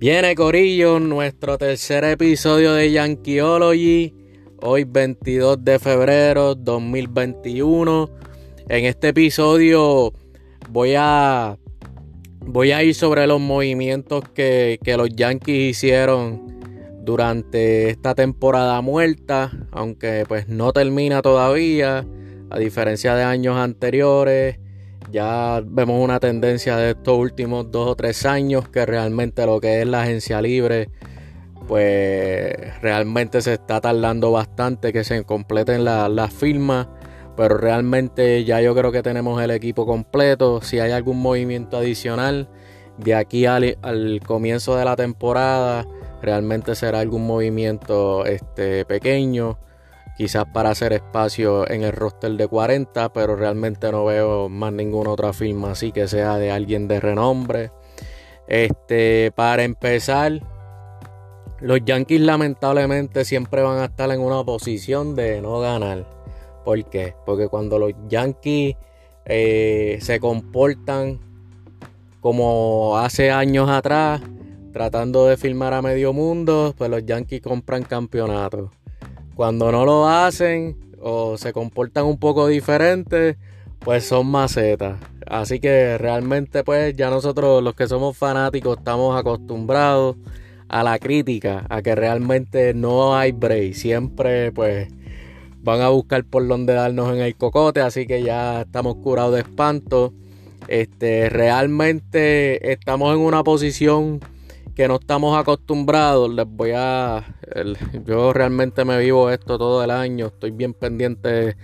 Viene Corillo, nuestro tercer episodio de Yankeeology, hoy 22 de febrero 2021. En este episodio voy a, voy a ir sobre los movimientos que, que los Yankees hicieron durante esta temporada muerta, aunque pues no termina todavía, a diferencia de años anteriores. Ya vemos una tendencia de estos últimos dos o tres años que realmente lo que es la agencia libre, pues realmente se está tardando bastante que se completen las firmas. Pero realmente ya yo creo que tenemos el equipo completo. Si hay algún movimiento adicional de aquí al, al comienzo de la temporada, realmente será algún movimiento este, pequeño quizás para hacer espacio en el roster de 40, pero realmente no veo más ninguna otra firma así que sea de alguien de renombre. Este, para empezar, los Yankees lamentablemente siempre van a estar en una posición de no ganar. ¿Por qué? Porque cuando los Yankees eh, se comportan como hace años atrás, tratando de firmar a medio mundo, pues los Yankees compran campeonatos. Cuando no lo hacen o se comportan un poco diferentes, pues son macetas. Así que realmente pues ya nosotros los que somos fanáticos estamos acostumbrados a la crítica, a que realmente no hay break. Siempre pues van a buscar por donde darnos en el cocote, así que ya estamos curados de espanto. Este, realmente estamos en una posición que no estamos acostumbrados, les voy a... yo realmente me vivo esto todo el año, estoy bien pendiente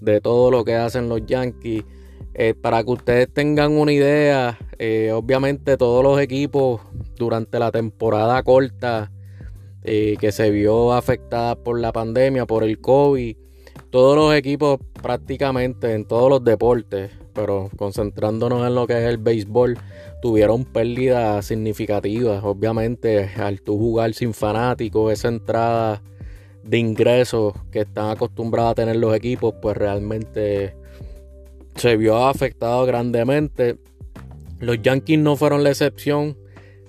de todo lo que hacen los Yankees. Eh, para que ustedes tengan una idea, eh, obviamente todos los equipos durante la temporada corta eh, que se vio afectada por la pandemia, por el COVID, todos los equipos prácticamente en todos los deportes, pero concentrándonos en lo que es el béisbol, tuvieron pérdidas significativas. Obviamente, al tú jugar sin fanáticos, esa entrada de ingresos que están acostumbrados a tener los equipos, pues realmente se vio afectado grandemente. Los Yankees no fueron la excepción,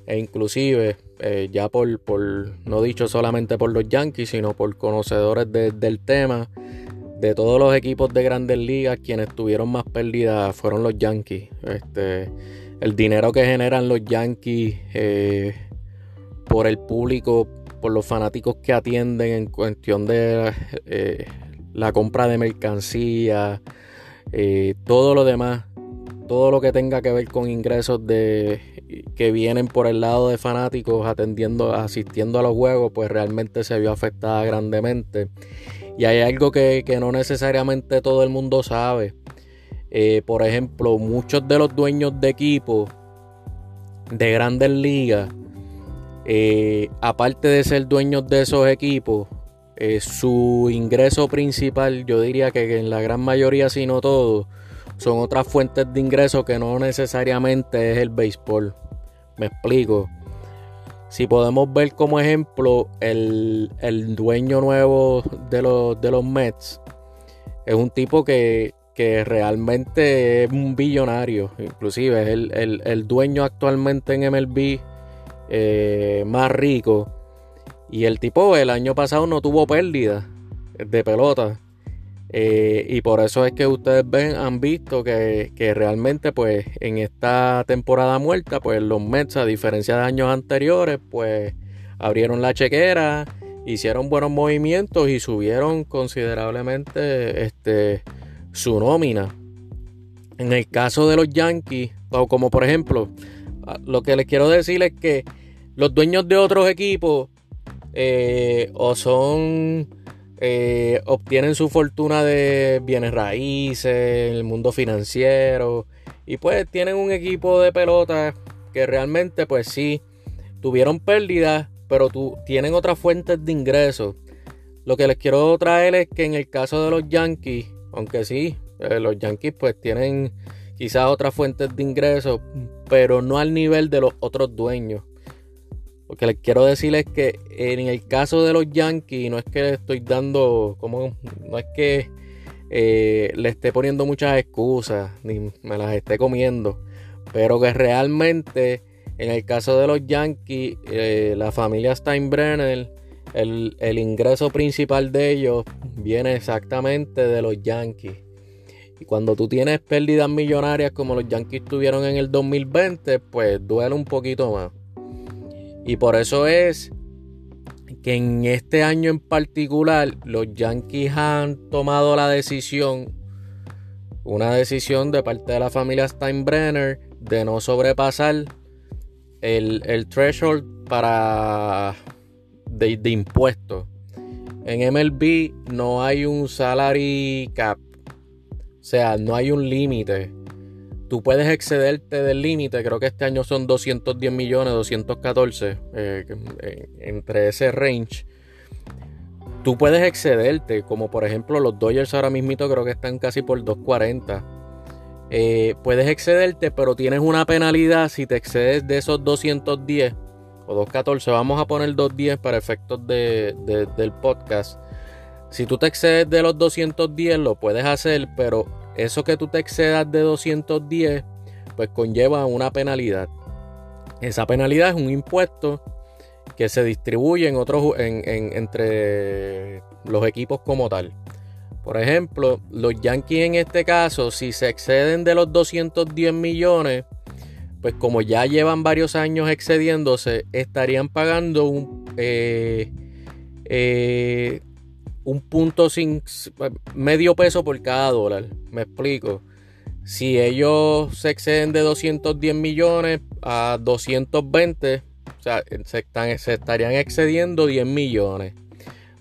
e inclusive, eh, ya por, por, no dicho solamente por los Yankees, sino por conocedores del tema, de todos los equipos de grandes ligas, quienes tuvieron más pérdidas fueron los Yankees. Este, el dinero que generan los Yankees eh, por el público, por los fanáticos que atienden en cuestión de eh, la compra de mercancía, eh, todo lo demás, todo lo que tenga que ver con ingresos de que vienen por el lado de fanáticos atendiendo, asistiendo a los juegos, pues realmente se vio afectada grandemente. Y hay algo que, no necesariamente todo el mundo sabe. Eh, por ejemplo, muchos de los dueños de equipos de grandes ligas, eh, aparte de ser dueños de esos equipos, eh, su ingreso principal, yo diría que en la gran mayoría, si no todo, son otras fuentes de ingreso que no necesariamente es el béisbol. Me explico. Si podemos ver como ejemplo el, dueño nuevo de los, de los Mets, es un tipo que, realmente es un billonario, inclusive es el, dueño actualmente en MLB eh, más rico. Y el tipo el año pasado no tuvo pérdida de pelota. Eh, y por eso es que ustedes ven, han visto que, realmente pues en esta temporada muerta pues los Mets a diferencia de años anteriores pues abrieron la chequera, hicieron buenos movimientos y subieron considerablemente este, su nómina. En el caso de los Yankees, o como por ejemplo, lo que les quiero decir es que los dueños de otros equipos eh, o son eh, obtienen su fortuna de bienes raíces, el mundo financiero y pues tienen un equipo de pelota que realmente pues sí tuvieron pérdidas, pero tienen otras fuentes de ingresos. Lo que les quiero traer es que en el caso de los Yankees, aunque sí, eh, los Yankees pues tienen quizás otras fuentes de ingresos, pero no al nivel de los otros dueños. Lo que les quiero decir es que en el caso de los Yankees, no es que le estoy dando, como, no es que eh, le esté poniendo muchas excusas, ni me las esté comiendo, pero que realmente En el caso de los Yankees, eh, la familia Steinbrenner, el, el ingreso principal de ellos viene exactamente de los Yankees. Y cuando tú tienes pérdidas millonarias como los Yankees tuvieron en el 2020, pues duele un poquito más. Y por eso es que en este año en particular los Yankees han tomado la decisión, una decisión de parte de la familia Steinbrenner de no sobrepasar el, el threshold para de, de impuestos. En MLB no hay un salary cap, o sea, no hay un límite tú puedes excederte del límite, creo que este año son 210 millones, 214, eh, entre ese range. Tú puedes excederte, como por ejemplo los Dodgers ahora mismo creo que están casi por 240. Eh, puedes excederte, pero tienes una penalidad si te excedes de esos 210 o 214. Vamos a poner 210 para efectos del podcast. Si tú te excedes de los 210, lo puedes hacer, pero eso que tú te excedas de 210, pues conlleva una penalidad. Esa penalidad es un impuesto que se distribuye en otros, entre los equipos como tal. Por ejemplo, los Yankees en este caso, si se exceden de los 210 millones, pues como ya llevan varios años excediéndose, estarían pagando un, eh, eh, un punto sin medio peso por cada dólar. Me explico. Si ellos se exceden de 210 millones a 220, o sea, se, estarían excediendo 10 millones.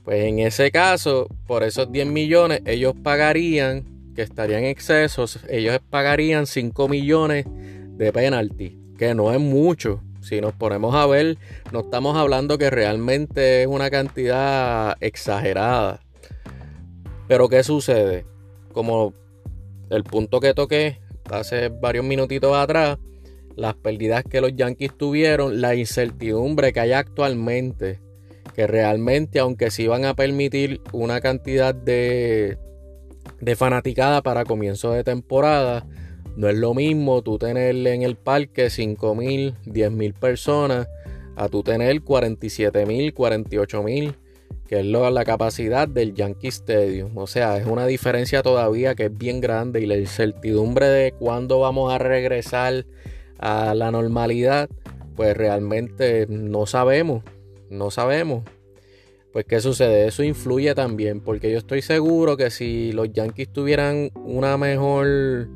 Pues en ese caso, por esos 10 millones, ellos pagarían, que estarían excesos, ellos pagarían 5 millones de penalty, que no es mucho. Si nos ponemos a ver, no estamos hablando que realmente es una cantidad exagerada. Pero ¿qué sucede? Como el punto que toqué hace varios minutitos atrás, las pérdidas que los Yankees tuvieron, la incertidumbre que hay actualmente, que realmente aunque sí van a permitir una cantidad de, de fanaticada para comienzo de temporada, no es lo mismo tú tener en el parque 5 mil, 10 mil personas a tú tener 47 mil, 48 mil, que es la capacidad del Yankee Stadium. O sea, es una diferencia todavía que es bien grande y la incertidumbre de cuándo vamos a regresar a la normalidad, pues realmente no sabemos, no sabemos. Pues qué sucede, eso influye también, porque yo estoy seguro que si los Yankees tuvieran una mejor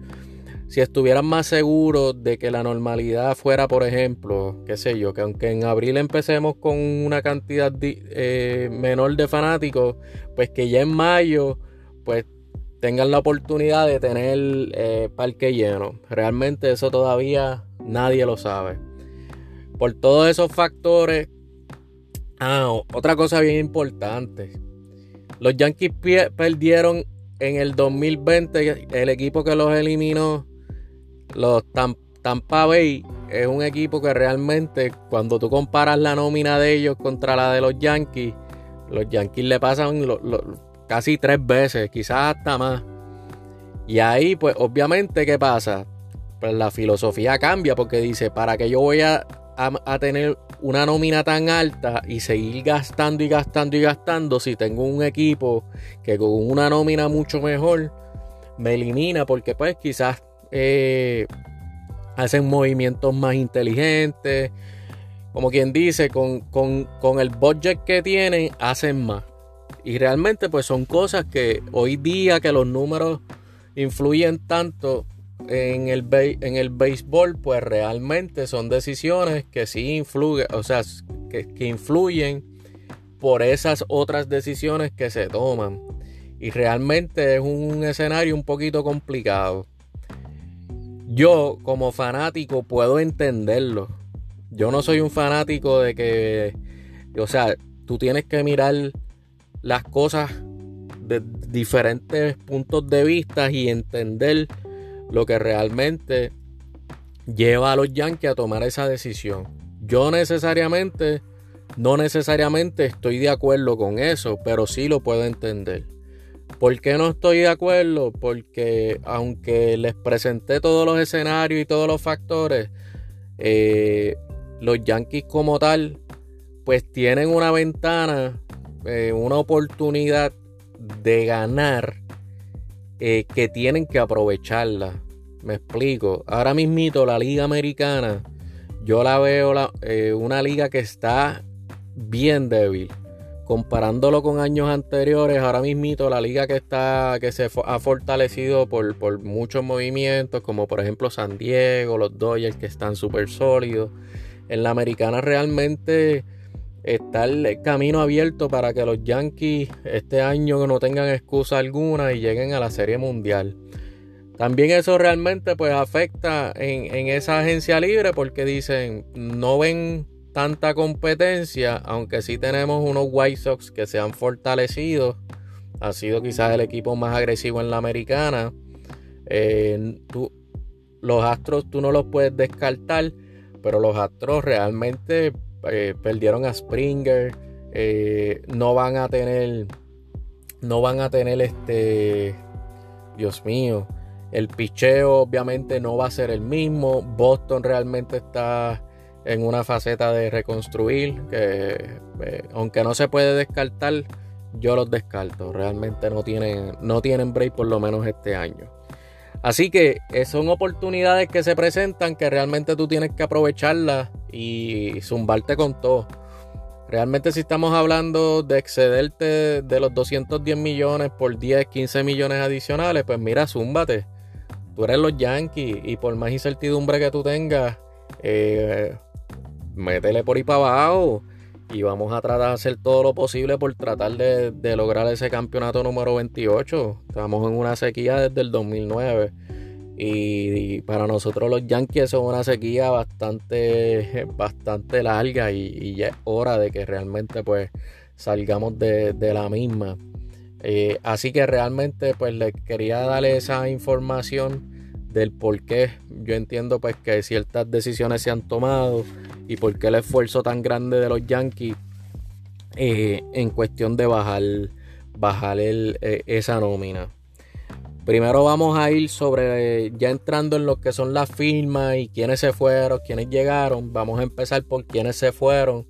si estuvieran más seguros de que la normalidad fuera, por ejemplo, qué sé yo, que aunque en abril empecemos con una cantidad eh, menor de fanáticos, pues que ya en mayo, pues tengan la oportunidad de tener eh, parque lleno. Realmente eso todavía nadie lo sabe. Por todos esos factores. Ah, otra cosa bien importante. Los Yankees perdieron en el 2020 el equipo que los eliminó los Tampa Bay es un equipo que realmente cuando tú comparas la nómina de ellos contra la de los Yankees, los Yankees le pasan casi tres veces, quizás hasta más. Y ahí, pues obviamente, ¿qué pasa? Pues la filosofía cambia porque dice, ¿para qué yo voy a, a, tener una nómina tan alta y seguir gastando y gastando y gastando si tengo un equipo que con una nómina mucho mejor me elimina? Porque pues quizás eh, hacen movimientos más inteligentes. Como quien dice, con, el budget que tienen, hacen más. Y realmente pues son cosas que hoy día que los números influyen tanto en el, en el béisbol, pues realmente son decisiones que sí influyen, o sea, que, que influyen por esas otras decisiones que se toman. Y realmente es un escenario un poquito complicado yo como fanático puedo entenderlo. Yo no soy un fanático de que, o sea, tú tienes que mirar las cosas de diferentes puntos de vista y entender lo que realmente lleva a los Yankees a tomar esa decisión. Yo necesariamente, no necesariamente estoy de acuerdo con eso, pero sí lo puedo entender. ¿Por qué no estoy de acuerdo? Porque aunque les presenté todos los escenarios y todos los factores, eh, los Yankees como tal, pues tienen una ventana, eh, una oportunidad de ganar eh, que tienen que aprovecharla. Me explico. Ahora mismito la liga americana, yo la veo una liga que está bien débil. Comparándolo con años anteriores, ahora mismito la liga que está, que se ha fortalecido por, por muchos movimientos, como por ejemplo San Diego, los Dodgers que están súper sólidos. En la americana realmente está el camino abierto para que los Yankees este año no tengan excusa alguna y lleguen a la Serie Mundial. También eso realmente pues afecta en, esa agencia libre porque dicen no ven tanta competencia, aunque sí tenemos unos White Sox que se han fortalecido. Ha sido quizás el equipo más agresivo en la americana. Eh, los Astros tú no los puedes descartar, pero los Astros realmente eh, perdieron a Springer, eh, no van a tener, no van a tener este, Dios mío, el picheo obviamente no va a ser el mismo, Boston realmente está en una faceta de reconstruir, que eh, aunque no se puede descartar, yo los descarto, realmente no tienen, no tienen break por lo menos este año. Así que son oportunidades que se presentan que realmente tú tienes que aprovecharlas y zumbarte con todo. Realmente si estamos hablando de excederte de los 210 millones por 10, 15 millones adicionales, pues mira, zúmbate. Tú eres los Yankees y por más incertidumbre que tú tengas, eh, métele por ahí para abajo y vamos a tratar de hacer todo lo posible por tratar de, de lograr ese campeonato número 28. Estamos en una sequía desde el 2009 y, para nosotros los Yankees son una sequía bastante, bastante larga y, ya es hora de que realmente pues salgamos de, la misma. Eh, así que realmente pues les quería darle esa información del por qué yo entiendo pues que ciertas decisiones se han tomado y por qué el esfuerzo tan grande de los Yankees eh, en cuestión de bajar, bajar el, eh, esa nómina. Primero vamos a ir sobre, ya entrando en lo que son las firmas y quiénes se fueron, quiénes llegaron. Vamos a empezar por quiénes se fueron.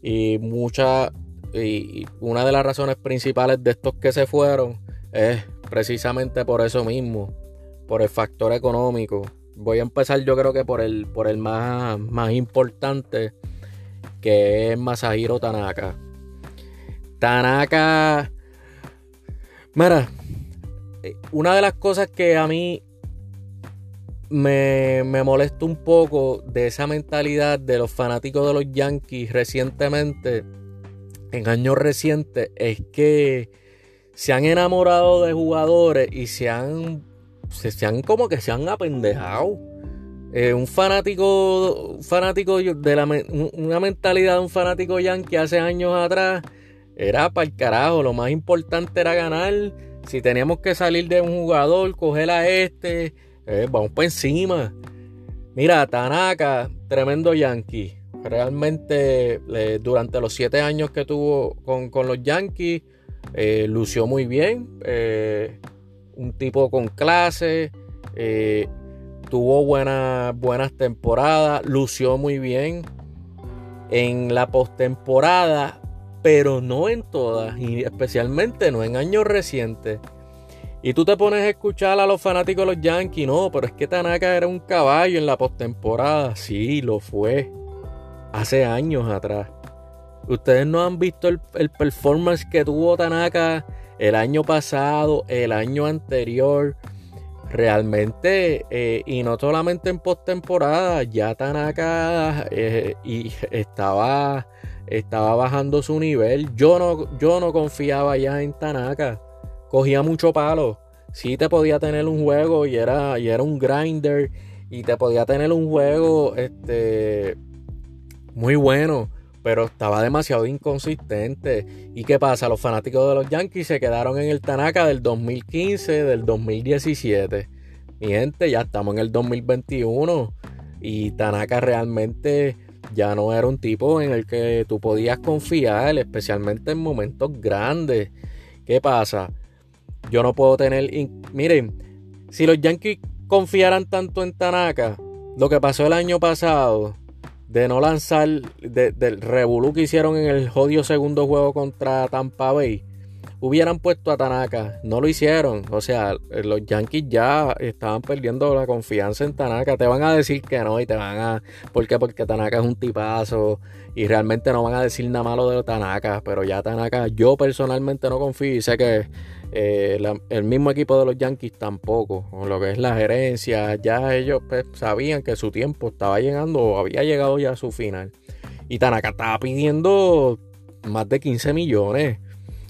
Y mucha, y una de las razones principales de estos que se fueron es precisamente por eso mismo, por el factor económico. Voy a empezar yo creo que por el, por el más, más importante, que es Masahiro Tanaka. Tanaka... Mira, eh, una de las cosas que a mí me, me molesta un poco de esa mentalidad de los fanáticos de los Yankees recientemente, en años recientes, es que se han enamorado de jugadores y se han, se, han como que se han apendejado. Eh, un fanático, fanático de la, una mentalidad de un fanático yankee hace años atrás era para el carajo. Lo más importante era ganar si teníamos que salir de un jugador, coger a este, eh, vamos por encima. Mira, Tanaka, tremendo yankee. Realmente durante los siete años que tuvo con, los Yankees, eh, lució muy bien. Eh, un tipo con clase. tuvo buenas, buenas temporadas. Lució muy bien. En la postemporada pero no en todas, y especialmente no en años recientes. Y tú te pones a escuchar a los fanáticos de los Yankees, no, pero es que Tanaka era un caballo en la postemporada. Sí, lo fue. Hace años atrás. Ustedes no han visto el, performance que tuvo Tanaka el año pasado, el año anterior. Realmente, eh, y no solamente en postemporada, ya Tanaka eh, y estaba estaba bajando su nivel. Yo no, yo no confiaba ya en Tanaka. Cogía mucho palo. Sí te podía tener un juego y era, y era un grinder. Y te podía tener un juego este, muy bueno. Pero estaba demasiado inconsistente. ¿Y qué pasa? Los fanáticos de los Yankees se quedaron en el Tanaka del 2015, del 2017. Mi gente, ya estamos en el 2021. Y Tanaka realmente ya no era un tipo en el que tú podías confiar, especialmente en momentos grandes. ¿Qué pasa? Yo no puedo tener... Miren, si los Yankees confiaran tanto en Tanaka, lo que pasó el año pasado, de no lanzar, del revolú que hicieron en el jodido segundo juego contra Tampa Bay, hubieran puesto a Tanaka. No lo hicieron. O sea, los Yankees ya estaban perdiendo la confianza en Tanaka. Te van a decir que no y te van a... ¿Por qué? Porque Tanaka es un tipazo y realmente no van a decir nada malo de Tanaka. Pero ya Tanaka, yo personalmente no confío y sé que eh, el mismo equipo de los Yankees tampoco. Con lo que es la gerencia, ya ellos pues, sabían que su tiempo estaba llegando o había llegado ya a su final. Y Tanaka estaba pidiendo más de 15 millones.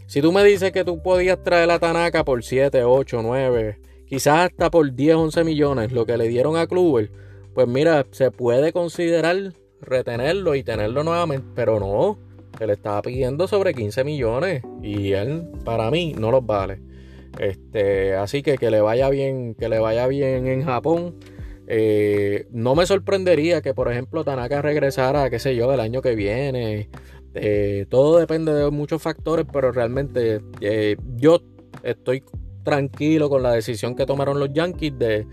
Si tú me dices que tú podías traer a Tanaka por 7, 8, 9, quizás hasta por 10, 11 millones, lo que le dieron a Kluber, pues mira, se puede considerar retenerlo y tenerlo nuevamente, pero no, se le estaba pidiendo sobre 15 millones y él, para mí, no los vale. Este, así que que le vaya bien, que le vaya bien en Japón. Eh, no me sorprendería que, por ejemplo, Tanaka regresara, qué sé yo, el año que viene eh, todo depende de muchos factores, pero realmente eh, yo estoy tranquilo con la decisión que tomaron los Yankees de,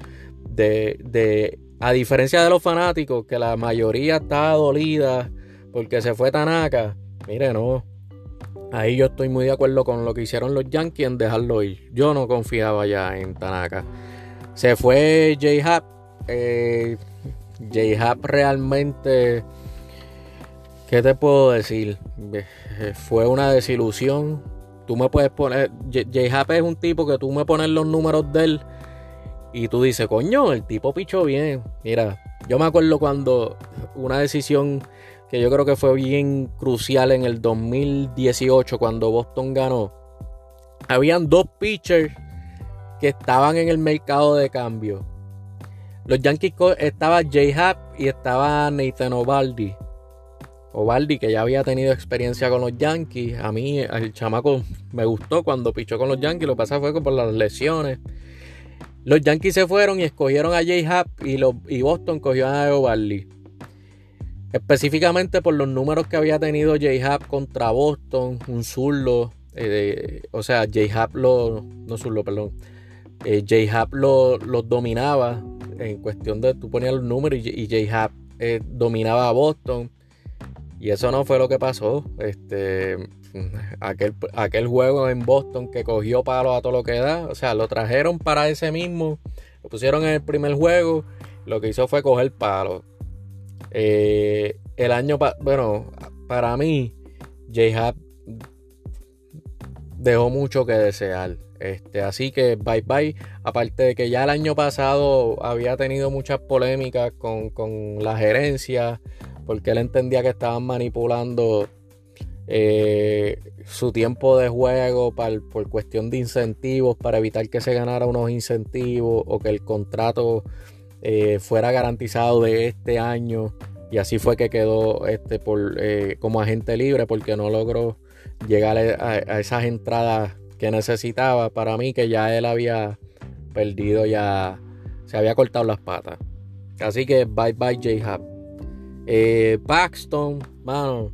de, a diferencia de los fanáticos, que la mayoría está dolida porque se fue Tanaka. Mire, no. Ahí yo estoy muy de acuerdo con lo que hicieron los Yankees en dejarlo ir. Yo no confiaba ya en Tanaka. Se fue J-Hap. Eh, J-Hap realmente ¿Qué te puedo decir? Eh, fue una desilusión. Tú me puedes poner. J-Hap es un tipo que tú me pones los números de él y tú dices, coño, el tipo pichó bien. Mira, yo me acuerdo cuando una decisión que yo creo que fue bien crucial en el 2018 cuando Boston ganó. Habían dos pitchers que estaban en el mercado de cambio. Los Yankees estaba J-Hap y estaba Nathan Ovaldi. Ovaldi, que ya había tenido experiencia con los Yankees. A mí, el chamaco me gustó cuando pichó con los Yankees. Lo que pasa fue que por las lesiones. Los Yankees se fueron y escogieron a J-Hap y, y, Boston cogió a Ovaldi. Específicamente por los números que había tenido J-Hap contra Boston, un zurdo. Eh, o sea, J-Hap lo. No zurdo, perdón. Eh, J-Hap los lo dominaba en cuestión de. Tú ponías los números y, J-Hap eh, dominaba a Boston. Y eso no fue lo que pasó. Este, aquel, aquel juego en Boston que cogió palo a todo lo que da. O sea, lo trajeron para ese mismo. Lo pusieron en el primer juego. Lo que hizo fue coger palo. Eh, el año, bueno, para mí, J-Hub dejó mucho que desear. Este, así que bye bye. Aparte de que ya el año pasado había tenido muchas polémicas con, con la gerencia porque él entendía que estaban manipulando eh, su tiempo de juego por cuestión de incentivos, para evitar que se ganara unos incentivos o que el contrato eh, fuera garantizado de este año. Y así fue que quedó este eh, como agente libre porque no logró llegar a, esas entradas que necesitaba. Para mí que ya él había perdido, ya se había cortado las patas. Así que bye bye J-Hub. Eh, Paxton, mano.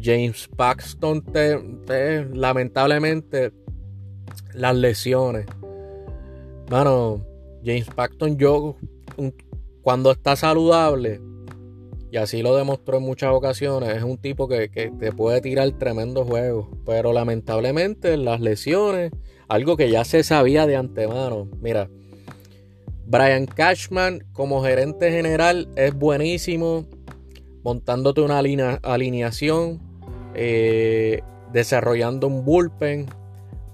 James Paxton, te, lamentablemente, las lesiones. Mano, James Paxton, yo, cuando está saludable, y así lo demostró en muchas ocasiones, es un tipo que, que te puede tirar tremendo juego. Pero lamentablemente, las lesiones, algo que ya se sabía de antemano. Mira, Brian Cashman como gerente general es buenísimo, montándote una alineación, eh, desarrollando un bullpen,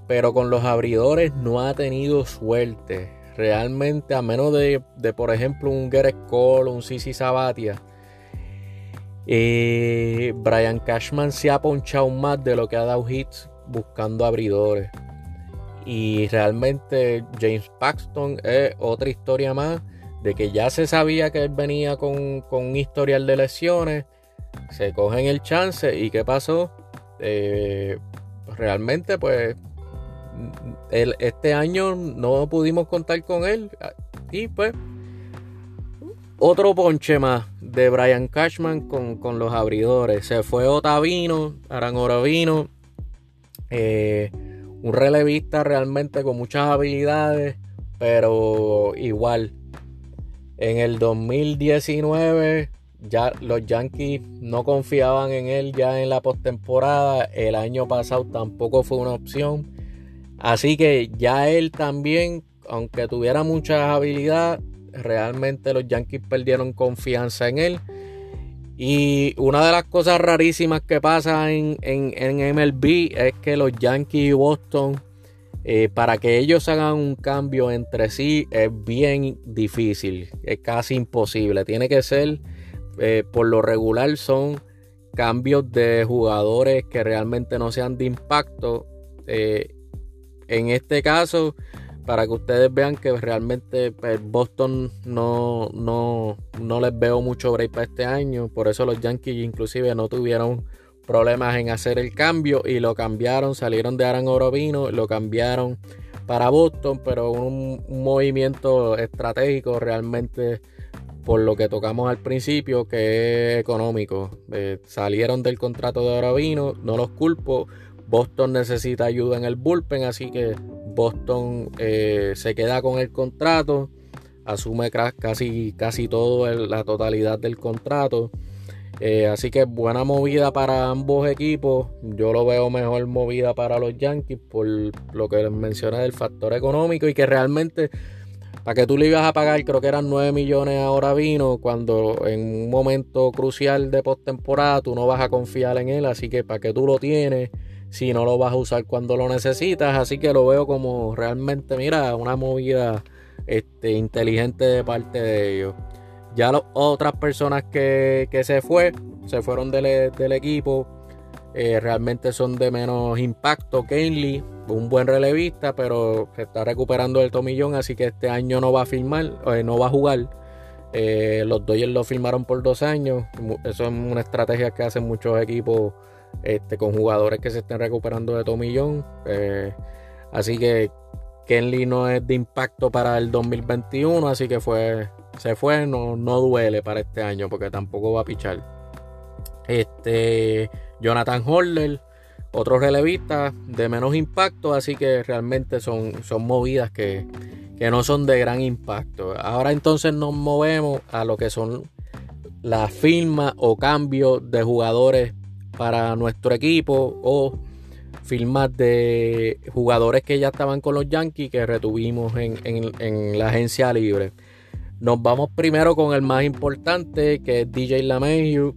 pero con los abridores no ha tenido suerte. Realmente, a menos de, por ejemplo, un Gareth Cole, un Sisi Sabatia, eh, Brian Cashman se ha ponchado más de lo que ha dado hits buscando abridores. Y realmente James Paxton es otra historia más de que ya se sabía que él venía con, un historial de lesiones. Se cogen el chance y ¿qué pasó? Eh, realmente pues este año no pudimos contar con él. Y pues otro ponche más de Brian Cashman con, los abridores. Se fue Otavino, Aran Oravino. Eh, un relevista realmente con muchas habilidades, pero igual. En el 2019 ya los Yankees no confiaban en él ya en la postemporada. El año pasado tampoco fue una opción. Así que ya él también, aunque tuviera mucha habilidad, realmente los Yankees perdieron confianza en él. Y una de las cosas rarísimas que pasa en, en, MLB es que los Yankees y Boston, eh, para que ellos hagan un cambio entre sí, es bien difícil, es casi imposible. Tiene que ser, eh, por lo regular, son cambios de jugadores que realmente no sean de impacto. Eh, en este caso, para que ustedes vean que realmente pues, Boston no, no, no les veo mucho break para este año. Por eso los Yankees inclusive no tuvieron problemas en hacer el cambio y lo cambiaron, salieron de Aran Orovino, lo cambiaron para Boston, pero un, movimiento estratégico realmente por lo que tocamos al principio, que es económico. Eh, salieron del contrato de Orovino, no los culpo. Boston necesita ayuda en el bullpen, así que Boston eh, se queda con el contrato, asume casi, casi todo la totalidad del contrato. Eh, así que buena movida para ambos equipos. Yo lo veo mejor movida para los Yankees por lo que les mencioné del factor económico y que realmente para que tú le ibas a pagar, creo que eran 9 millones ahora vino, cuando en un momento crucial de postemporada tú no vas a confiar en él, así que para que tú lo tienes si no lo vas a usar cuando lo necesitas. Así que lo veo como realmente, mira, una movida este, inteligente de parte de ellos. Ya las otras personas que, se fue, se fueron del, del equipo, eh, realmente son de menos impacto. Kenley, un buen relevista, pero se está recuperando del tomillón, así que este año no va a firmar, eh, no va a jugar. Eh, los Dodgers lo firmaron por dos años. Eso es una estrategia que hacen muchos equipos este, con jugadores que se estén recuperando de tomillón. Eh, así que Kenley no es de impacto para el 2021, así que fue, se fue, no, no duele para este año porque tampoco va a pichar. Este, Jonathan Horler, otro relevista de menos impacto, así que realmente son, son movidas que, que no son de gran impacto. Ahora entonces nos movemos a lo que son las firmas o cambios de jugadores para nuestro equipo o firmas de jugadores que ya estaban con los Yankees que retuvimos en, la agencia libre. Nos vamos primero con el más importante que es DJ LaMeju.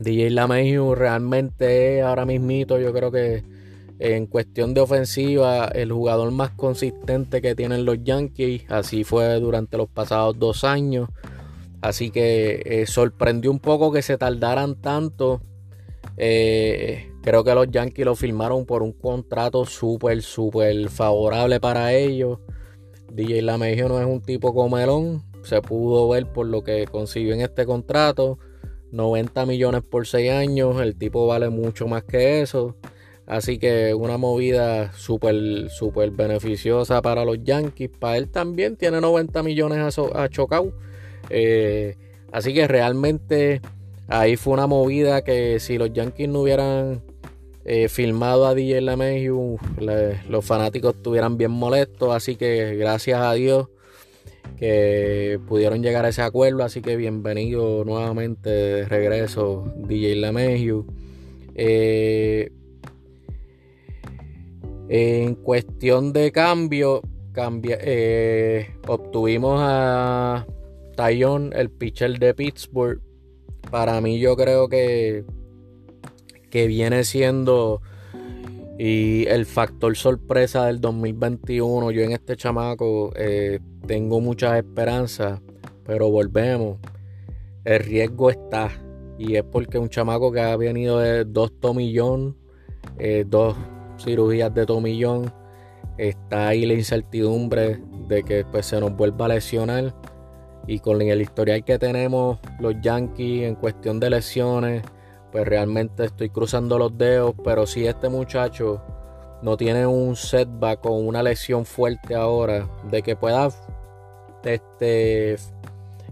DJ LaMeju realmente es ahora mismito, yo creo que en cuestión de ofensiva, el jugador más consistente que tienen los Yankees. Así fue durante los pasados dos años. Así que eh, sorprendió un poco que se tardaran tanto eh, creo que los Yankees lo firmaron por un contrato súper, súper favorable para ellos. DJ LaMejo no es un tipo comelón. Se pudo ver por lo que consiguió en este contrato. 90 millones por 6 años. El tipo vale mucho más que eso. Así que una movida súper, súper beneficiosa para los Yankees. Para él también tiene 90 millones a, a Chocao. Eh, así que realmente Ahí fue una movida que si los Yankees no hubieran eh, filmado a DJ LeMahieu, los fanáticos estuvieran bien molestos. Así que gracias a Dios que pudieron llegar a ese acuerdo. Así que bienvenido nuevamente de regreso DJ LeMahieu. Eh, en cuestión de cambio, eh, obtuvimos a Tayon, el pitcher de Pittsburgh para mí yo creo que, que viene siendo y el factor sorpresa del 2021. Yo en este chamaco eh, tengo muchas esperanzas, pero volvemos. El riesgo está. Y es porque un chamaco que ha venido de dos tomillón, eh, dos cirugías de tomillón, está ahí la incertidumbre de que pues, se nos vuelva a lesionar. Y con el historial que tenemos los Yankees en cuestión de lesiones, pues realmente estoy cruzando los dedos. Pero si este muchacho no tiene un setback o una lesión fuerte ahora, de que pueda este,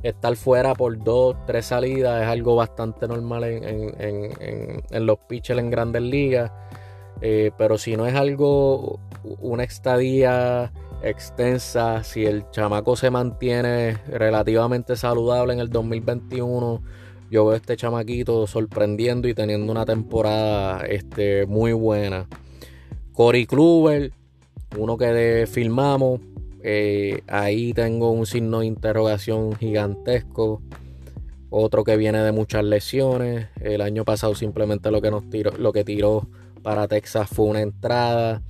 estar fuera por dos, tres salidas, es algo bastante normal en, los pitchers en grandes ligas. Eh, pero si no es algo, una estadía extensa, si el chamaco se mantiene relativamente saludable en el 2021, yo veo este chamaquito sorprendiendo y teniendo una temporada este, muy buena. Cory Kluber, uno que filmamos, eh, ahí tengo un signo de interrogación gigantesco. Otro que viene de muchas lesiones. El año pasado simplemente lo que nos tiró, lo que tiró para Texas fue una entrada.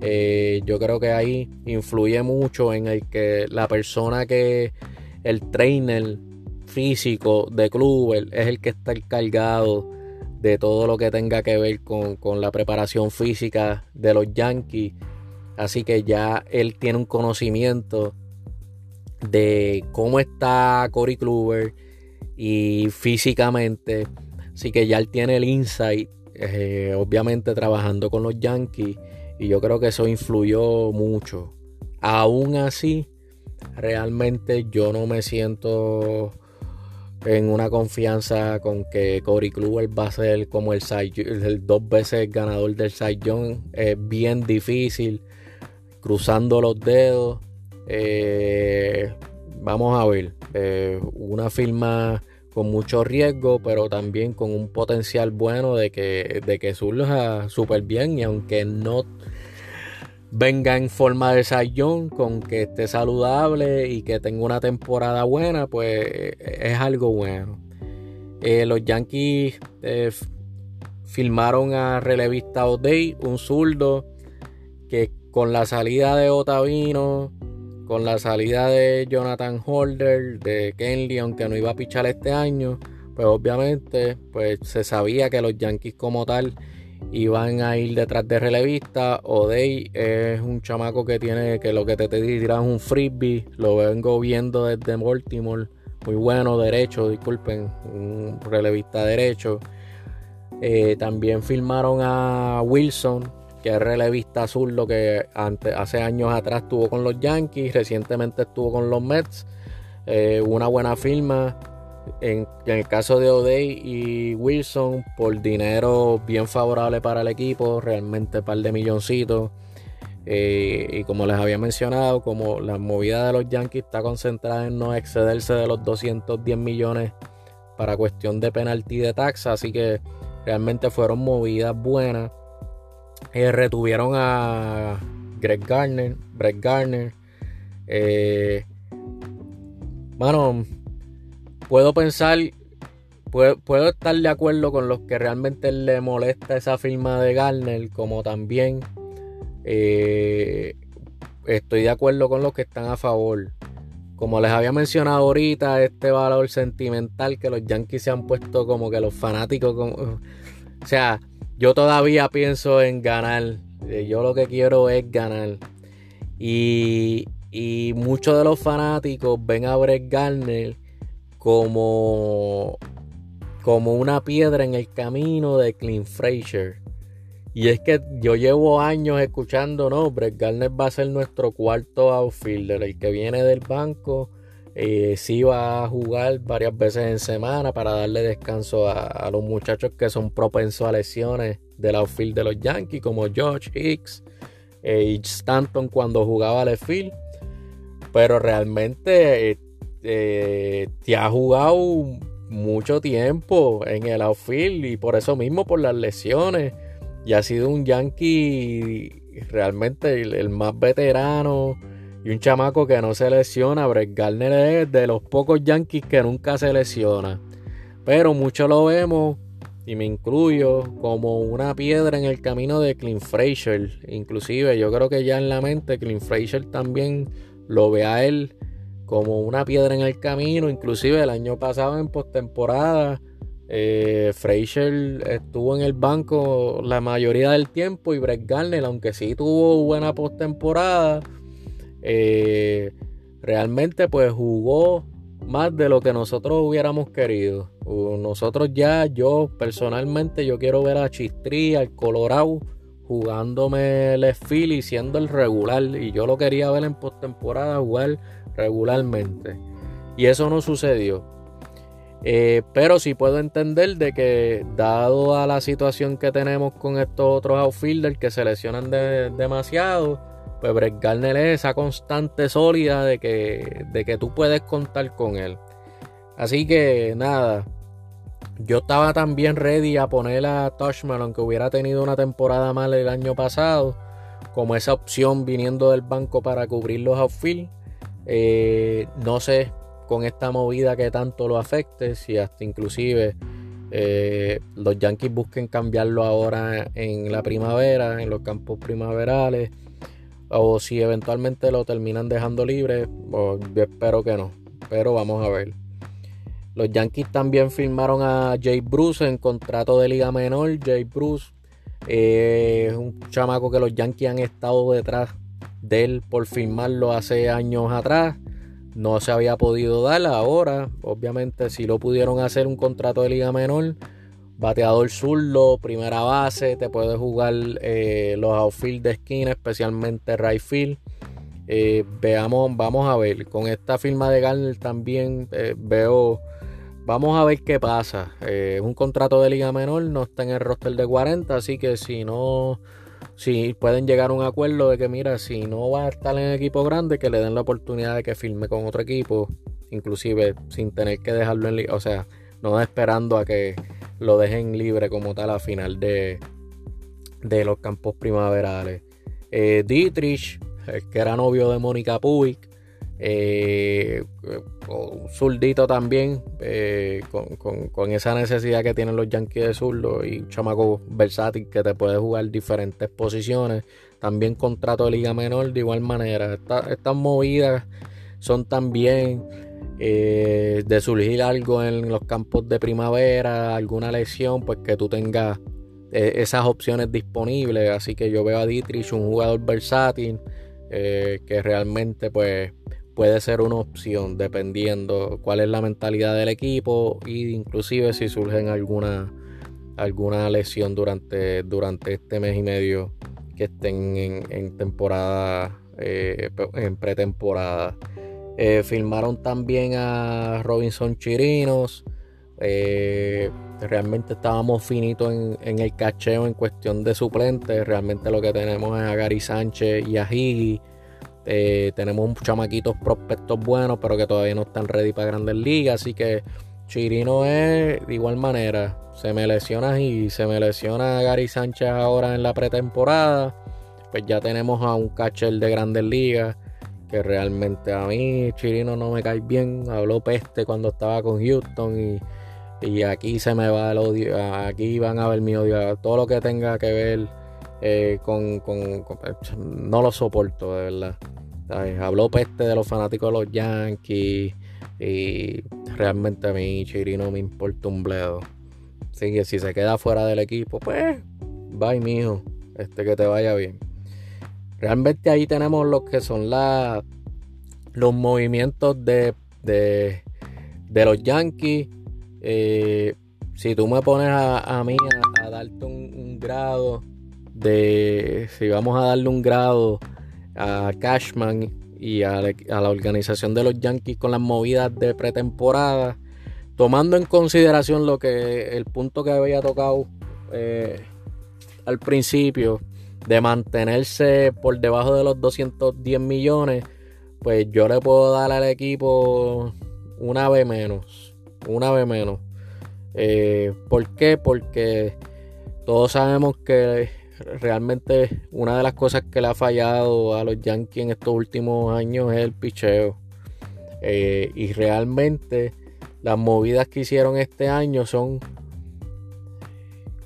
Eh, yo creo que ahí influye mucho en el que la persona que el trainer físico de club es el que está encargado de todo lo que tenga que ver con, con la preparación física de los Yankees Así que ya él tiene un conocimiento de cómo está Cory Kluber y físicamente. Así que ya él tiene el insight, eh, obviamente trabajando con los Yankees. Y yo creo que eso influyó mucho. Aún así, realmente yo no me siento en una confianza con que Cory Kluber va a ser como el, el dos veces ganador del Cy Es bien difícil cruzando los dedos. Eh, vamos a ver, eh, una firma con mucho riesgo, pero también con un potencial bueno de que, de que surja súper bien y aunque no venga en forma de sayón, con que esté saludable y que tenga una temporada buena, pues es algo bueno. Eh, los Yankees firmaron a relevista O'Day, un zurdo que con la salida de Otavino, con la salida de Jonathan Holder, de Kenley, aunque no iba a pichar este año, pues obviamente pues se sabía que los Yankees como tal iban a ir detrás de relevista. O'Day es un chamaco que tiene que lo que te, te dirán un frisbee, lo vengo viendo desde Baltimore, muy bueno, derecho, disculpen, un relevista derecho. Eh, también firmaron a Wilson, que es relevista azul, lo que hace años atrás estuvo con los Yankees, recientemente estuvo con los Mets. Eh, una buena firma. En, el caso de O'Day y Wilson, por dinero bien favorable para el equipo, realmente un par de milloncitos. Eh, y como les había mencionado, como la movida de los Yankees está concentrada en no excederse de los 210 millones para cuestión de penalti de taxa, así que realmente fueron movidas buenas. Eh, retuvieron a Greg Garner, Brett Garner. Eh, bueno, puedo pensar, puedo, estar de acuerdo con los que realmente le molesta esa firma de Garner, como también eh, estoy de acuerdo con los que están a favor. Como les había mencionado ahorita, este valor sentimental que los Yankees se han puesto como que los fanáticos, como, o sea, yo todavía pienso en ganar. Eh, yo lo que quiero es ganar. Y, muchos de los fanáticos ven a Brett Garner como, como una piedra en el camino de Clint Frazier. Y es que yo llevo años escuchando, no, Brett Garner va a ser nuestro cuarto outfielder, el que viene del banco eh, sí va a jugar varias veces en semana para darle descanso a, los muchachos que son propensos a lesiones del outfield de los Yankees, como George Hicks eh, y Stanton cuando jugaba al field. Pero realmente eh, te ha jugado mucho tiempo en el outfield y por eso mismo, por las lesiones. Y ha sido un Yankee realmente el más veterano y un chamaco que no se lesiona. Brett Garner es de los pocos Yankees que nunca se lesiona. Pero muchos lo vemos, y me incluyo, como una piedra en el camino de Clint Frazier. Inclusive yo creo que ya en la mente Clint Frazier también lo ve a él como una piedra en el camino. Inclusive el año pasado en postemporada. Eh, Frazier estuvo en el banco la mayoría del tiempo y Brett Garner, aunque sí tuvo buena postemporada, eh, realmente pues jugó más de lo que nosotros hubiéramos querido. Nosotros ya, yo personalmente, yo quiero ver a Chistri, al Colorado, jugándome el field y siendo el regular. Y yo lo quería ver en postemporada jugar regularmente. Y eso no sucedió. Eh, pero sí puedo entender de que dado a la situación que tenemos con estos otros outfielders que se lesionan demasiado, pues Brett Garner es esa constante sólida de que, de que tú puedes contar con él. Así que nada, yo estaba también ready a poner a Touchman, aunque hubiera tenido una temporada mal el año pasado, como esa opción viniendo del banco para cubrir los outfield. Eh, no sé con esta movida que tanto lo afecte, si hasta inclusive eh, los Yankees busquen cambiarlo ahora en la primavera, en los campos primaverales, o si eventualmente lo terminan dejando libre, pues, yo espero que no, pero vamos a ver. Los Yankees también firmaron a Jay Bruce en contrato de liga menor. Jay Bruce eh, es un chamaco que los Yankees han estado detrás de él por firmarlo hace años atrás. No se había podido dar ahora. Obviamente, si lo pudieron hacer un contrato de liga menor, bateador zurdo, primera base, te puede jugar eh, los outfield de esquina, especialmente right field. Eh, veamos, vamos a ver. Con esta firma de Garner también eh, veo. Vamos a ver qué pasa. Es un contrato de liga menor, no está en el roster de 40, así que si no si pueden llegar a un acuerdo de que, mira, si no va a estar en equipo grande, que le den la oportunidad de que firme con otro equipo, inclusive sin tener que dejarlo en o sea, no esperando a que lo dejen libre como tal a final de, de los campos primaverales. Eh, Dietrich, que era novio de Mónica Puig, eh, un zurdito también, eh, con, esa necesidad que tienen los Yankees de zurdo y un chamaco versátil que te puede jugar diferentes posiciones. También contrato de liga menor de igual manera. estas movidas son también eh, de surgir algo en los campos de primavera, alguna lesión, pues que tú tengas esas opciones disponibles. Así que yo veo a Dietrich un jugador versátil que realmente pues puede ser una opción dependiendo cuál es la mentalidad del equipo e inclusive si surgen alguna alguna lesión durante, durante este mes y medio que estén en, temporada eh, en pretemporada eh, filmaron también a Robinson Chirinos eh, realmente estábamos finitos en, el cacheo en cuestión de suplentes realmente lo que tenemos es a Gary Sánchez y a Higgy eh, tenemos chamaquitos prospectos buenos, pero que todavía no están ready para grandes ligas. Así que Chirino es de igual manera. Se me lesiona y se me lesiona Gary Sánchez ahora en la pretemporada. Pues ya tenemos a un catcher de grandes ligas. Que realmente a mí Chirino no me cae bien. Habló peste cuando estaba con Houston y, aquí se me va el odio. Aquí van a ver mi odio. Todo lo que tenga que ver eh, con, No lo soporto, de verdad. Habló peste de los fanáticos de los Yankees. Y realmente a mí Chirino me importa un bledo. Así que si se queda fuera del equipo, pues bye mijo. Este que te vaya bien. Realmente ahí tenemos lo que son los movimientos de, de, los Yankees. Eh, si tú me pones a, mí a, darte un, grado de si vamos a darle un grado a Cashman y a, la organización de los Yankees con las movidas de pretemporada, tomando en consideración lo que el punto que había tocado eh, al principio de mantenerse por debajo de los 210 millones, pues yo le puedo dar al equipo una vez menos, una vez menos. Eh, ¿Por qué? Porque todos sabemos que realmente una de las cosas que le ha fallado a los Yankees en estos últimos años es el picheo. Eh, y realmente las movidas que hicieron este año son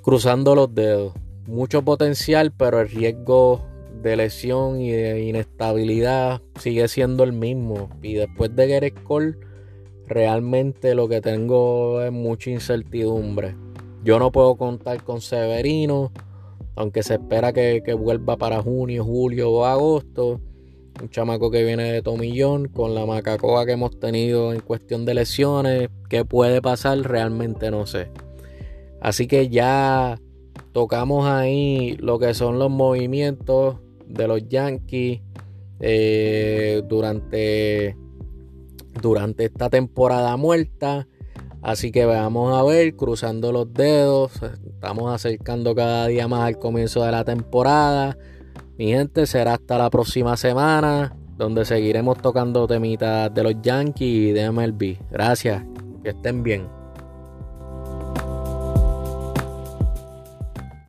cruzando los dedos. Mucho potencial, pero el riesgo de lesión y de inestabilidad sigue siendo el mismo. Y después de Gerrit Cole, realmente lo que tengo es mucha incertidumbre. Yo no puedo contar con Severino aunque se espera que, vuelva para junio, julio o agosto. Un chamaco que viene de Tomillón con la macacoa que hemos tenido en cuestión de lesiones. ¿Qué puede pasar? Realmente no sé. Así que ya tocamos ahí lo que son los movimientos de los Yankees eh, durante, durante esta temporada muerta. Así que vamos a ver, cruzando los dedos, estamos acercando cada día más al comienzo de la temporada. Mi gente, será hasta la próxima semana, donde seguiremos tocando temitas de los Yankees y de MLB. Gracias, que estén bien.